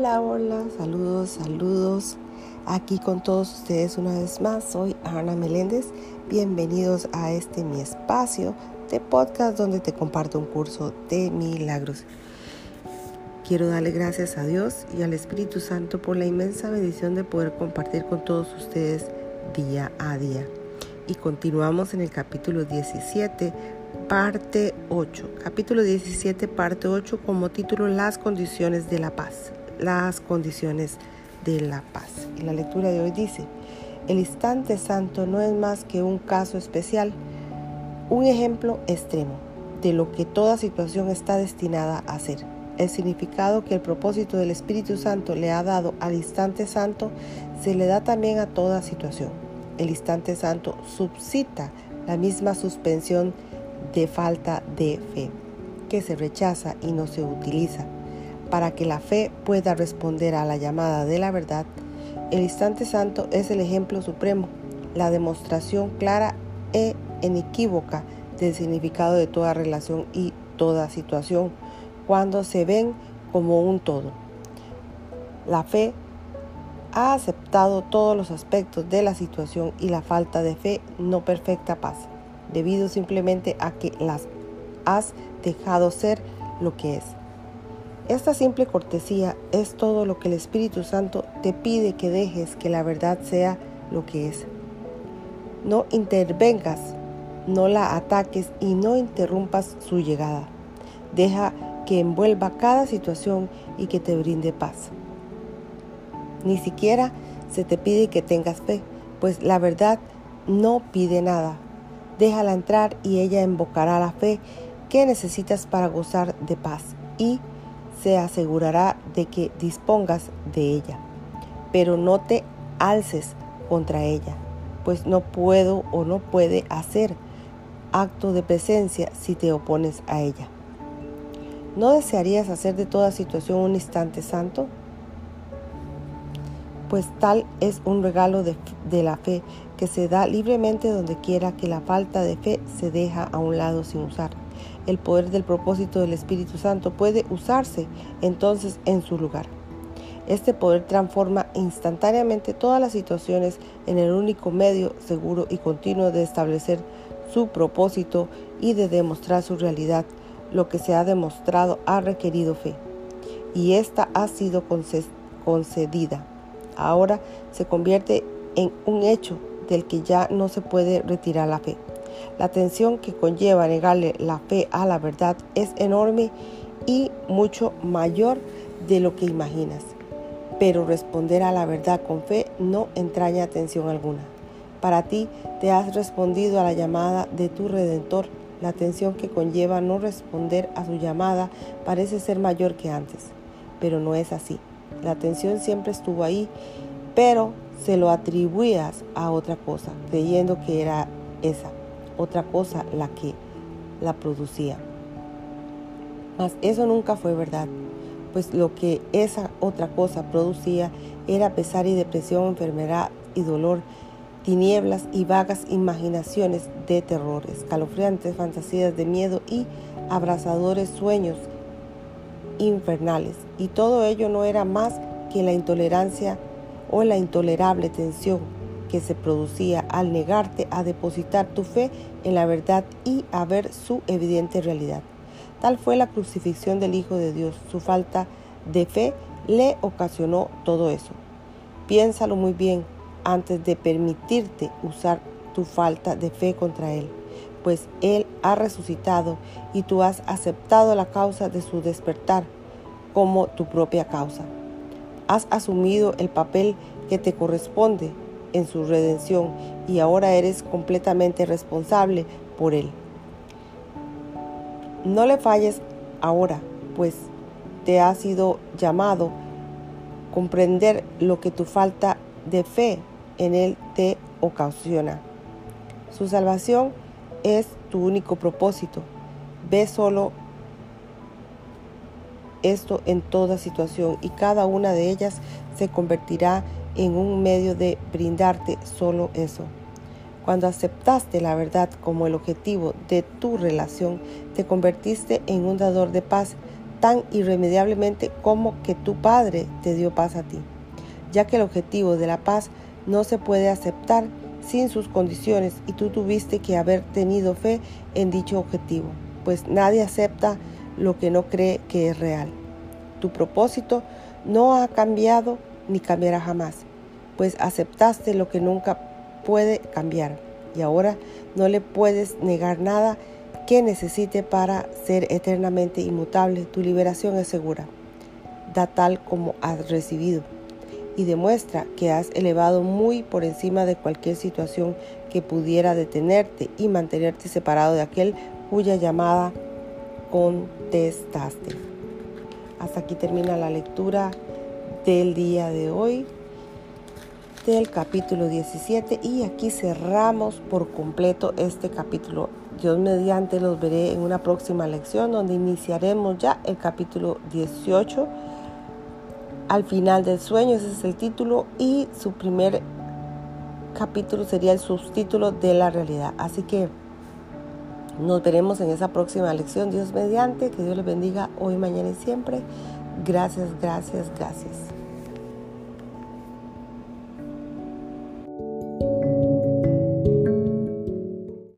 Hola, hola, saludos, saludos. Aquí con todos ustedes una vez más, soy Ana Meléndez. Bienvenidos a este mi espacio de podcast donde te comparto un curso de milagros. Quiero darle gracias a Dios y al Espíritu Santo por la inmensa bendición de poder compartir con todos ustedes día a día. Y continuamos en el capítulo 17 parte 8. Capítulo 17, parte 8, como título Las condiciones de la paz. Las condiciones de la paz. Y la lectura de hoy dice, el instante santo no es más que un caso especial, un ejemplo extremo de lo que toda situación está destinada a ser. El significado que el propósito del Espíritu Santo le ha dado al instante santo se le da también a toda situación. El instante santo subsita la misma suspensión de falta de fe, que se rechaza y no se utiliza. Para que la fe pueda responder a la llamada de la verdad, el instante santo es el ejemplo supremo, la demostración clara e inequívoca del significado de toda relación y toda situación, cuando se ven como un todo. La fe ha aceptado todos los aspectos de la situación y la falta de fe no perfecta paz debido simplemente a que las has dejado ser lo que es. Esta simple cortesía es todo lo que el Espíritu Santo te pide que dejes que la verdad sea lo que es. No intervengas, no la ataques y no interrumpas su llegada. Deja que envuelva cada situación y que te brinde paz. Ni siquiera se te pide que tengas fe, pues la verdad no pide nada, déjala entrar y ella invocará la fe que necesitas para gozar de paz y se asegurará de que dispongas de ella. Pero no te alces contra ella, pues no puedo o no puede hacer acto de presencia si te opones a ella. ¿No desearías hacer de toda situación un instante santo? Pues tal es un regalo de, la fe que se da libremente donde quiera que la falta de fe se deja a un lado sin usar. El poder del propósito del Espíritu Santo puede usarse entonces en su lugar. Este poder transforma instantáneamente todas las situaciones en el único medio seguro y continuo de establecer su propósito y de demostrar su realidad. Lo que se ha demostrado ha requerido fe y esta ha sido concedida. Ahora se convierte en un hecho del que ya no se puede retirar la fe. La tensión que conlleva negarle la fe a la verdad es enorme y mucho mayor de lo que imaginas. Pero responder a la verdad con fe no entraña atención alguna. Para ti te has respondido a la llamada de tu Redentor. La tensión que conlleva no responder a su llamada parece ser mayor que antes, pero no es así. La tensión siempre estuvo ahí, pero se lo atribuías a otra cosa, creyendo que era esa, otra cosa la que la producía. Mas eso nunca fue verdad, pues lo que esa otra cosa producía era pesar y depresión, enfermedad y dolor, tinieblas y vagas imaginaciones de terror, escalofriantes fantasías de miedo y abrasadores sueños infernales. Y todo ello no era más que la intolerancia o la intolerable tensión que se producía al negarte a depositar tu fe en la verdad y a ver su evidente realidad. Tal fue la crucifixión del Hijo de Dios. Su falta de fe le ocasionó todo eso. Piénsalo muy bien antes de permitirte usar tu falta de fe contra Él, pues Él ha resucitado y tú has aceptado la causa de su despertar como tu propia causa has asumido el papel que te corresponde en su redención y ahora eres completamente responsable por él. No le falles ahora, pues te ha sido llamado comprender lo que tu falta de fe en él te ocasiona. Su salvación es tu único propósito. Ve solo esto en toda situación y cada una de ellas se convertirá en un medio de brindarte solo eso. Cuando aceptaste la verdad como el objetivo de tu relación, te convertiste en un dador de paz, tan irremediablemente como que tu Padre te dio paz a ti, ya que el objetivo de la paz no se puede aceptar sin sus condiciones y tú tuviste que haber tenido fe en dicho objetivo, pues nadie acepta lo que no cree que es real. Tu propósito no ha cambiado ni cambiará jamás, pues aceptaste lo que nunca puede cambiar y ahora no le puedes negar nada que necesite para ser eternamente inmutable. Tu liberación es segura. Da tal como has recibido y demuestra que has elevado muy por encima de cualquier situación que pudiera detenerte y mantenerte separado de aquel cuya llamada contestaste. Hasta aquí termina la lectura del día de hoy del capítulo 17 y aquí cerramos por completo este capítulo. Dios mediante los veré en una próxima lección donde iniciaremos ya el capítulo 18 al final del sueño, ese es el título, y su primer capítulo sería el subtítulo de la realidad. Así que nos veremos en esa próxima lección, Dios mediante, que Dios les bendiga hoy, mañana y siempre. Gracias, gracias, gracias.